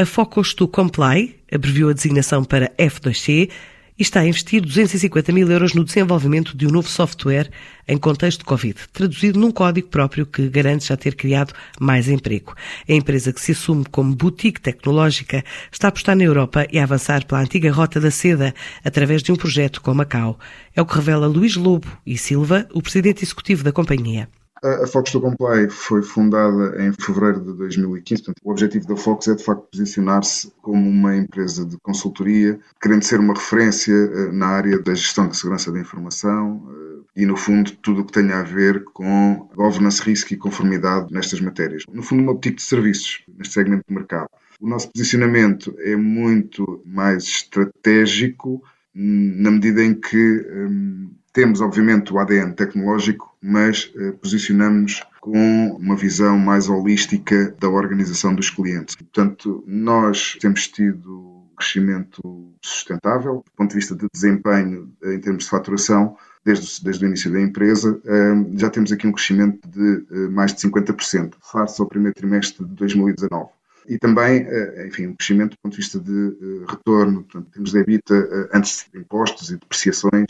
A Focus to Comply abreviou a designação para F2C e está a investir 250 mil euros no desenvolvimento de um novo software em contexto de Covid, traduzido num código próprio que garante já ter criado mais emprego. A empresa que se assume como boutique tecnológica está a apostar na Europa e a avançar pela antiga Rota da Seda através de um projeto com Macau. É o que revela Luís Lobo e Silva, o presidente executivo da companhia. A Fox to Comply foi fundada em fevereiro de 2015. Portanto, o objetivo da Fox é, de facto, posicionar-se como uma empresa de consultoria, querendo ser uma referência eh, na área da gestão da segurança da informação eh, e, no fundo, tudo o que tenha a ver com governance, risco e conformidade nestas matérias. No fundo, uma boutique de serviços neste segmento de mercado. O nosso posicionamento é muito mais estratégico na medida em que hum, temos, obviamente, o ADN tecnológico, mas eh, posicionamos com uma visão mais holística da organização dos clientes. Portanto, nós temos tido crescimento sustentável, do ponto de vista de desempenho eh, em termos de faturação, desde, desde o início da empresa, eh, já temos aqui um crescimento de eh, mais de 50%, face ao primeiro trimestre de 2019 e também, eh, enfim, um crescimento do ponto de vista de eh, retorno, portanto, temos de EBITDA eh, antes de impostos e depreciações,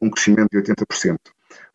um crescimento de 80%.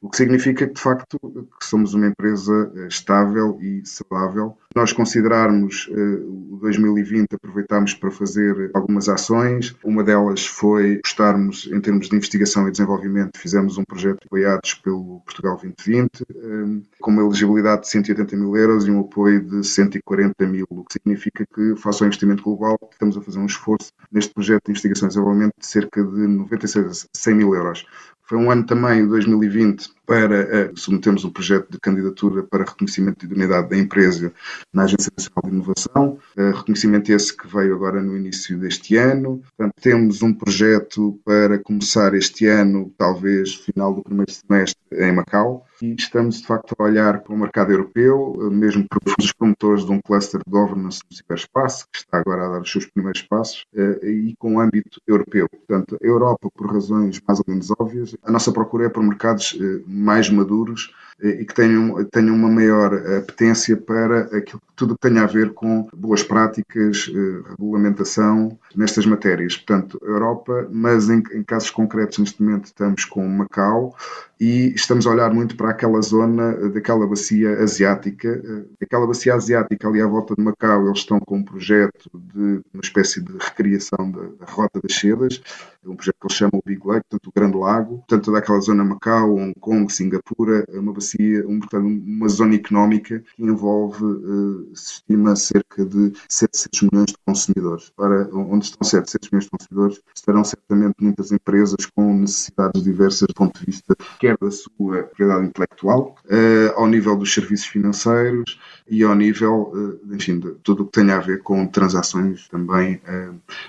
O que significa que, de facto, que somos uma empresa estável e saudável nós considerarmos uh, o 2020, aproveitámos para fazer algumas ações. Uma delas foi postarmos em termos de investigação e desenvolvimento, fizemos um projeto apoiados pelo Portugal 2020, um, eh, com uma elegibilidade de 180 mil euros e um apoio de 140 mil, o que significa que, face ao investimento global, estamos a fazer um esforço neste projeto de investigação e desenvolvimento de cerca de 96 a 100 mil euros. Foi um ano também, 2020, para uh, submetermos um projeto de candidatura para reconhecimento de idoneidade da empresa na Agência Nacional de Inovação, uh, reconhecimento esse que veio agora no início deste ano. Portanto, temos um projeto para começar este ano, talvez final do primeiro semestre, em Macau, e estamos de facto a olhar para o mercado europeu, uh, mesmo para os promotores de um cluster de governance do ciberespaço, que está agora a dar os seus primeiros passos, e com âmbito europeu. Portanto, a Europa, por razões mais ou menos óbvias, a nossa procura é por mercados mais maduros eh, e que tenham, tenham uma maior apetência para aquilo, tudo que tenha a ver com boas práticas, eh, regulamentação nestas matérias. Portanto, Europa, mas em, em casos concretos, neste momento estamos com Macau e estamos a olhar muito para aquela zona daquela bacia asiática. Eh, aquela bacia asiática ali à volta de Macau, eles estão com um projeto de uma espécie de recriação da, da Rota das Sedas, um projeto que eles chamam o Big Lake, portanto o Grande Lago, portanto toda aquela zona Macau, Hong Kong, Singapura, uma bacia, um, portanto, uma zona económica que envolve, uh, se estima, cerca de 700 milhões de consumidores. Para onde estão 700 milhões de consumidores, estarão certamente muitas empresas com necessidades diversas do ponto de vista quer da sua propriedade intelectual, uh, ao nível dos serviços financeiros e ao nível, uh, enfim, de tudo o que tenha a ver com transações também,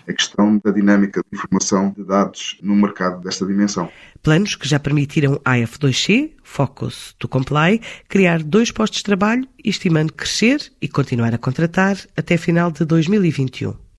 a questão da dinâmica de informação dados no mercado desta dimensão. Planos que já permitiram à F2C, Focus to Comply, criar dois postos de trabalho, estimando crescer e continuar a contratar até final de 2021.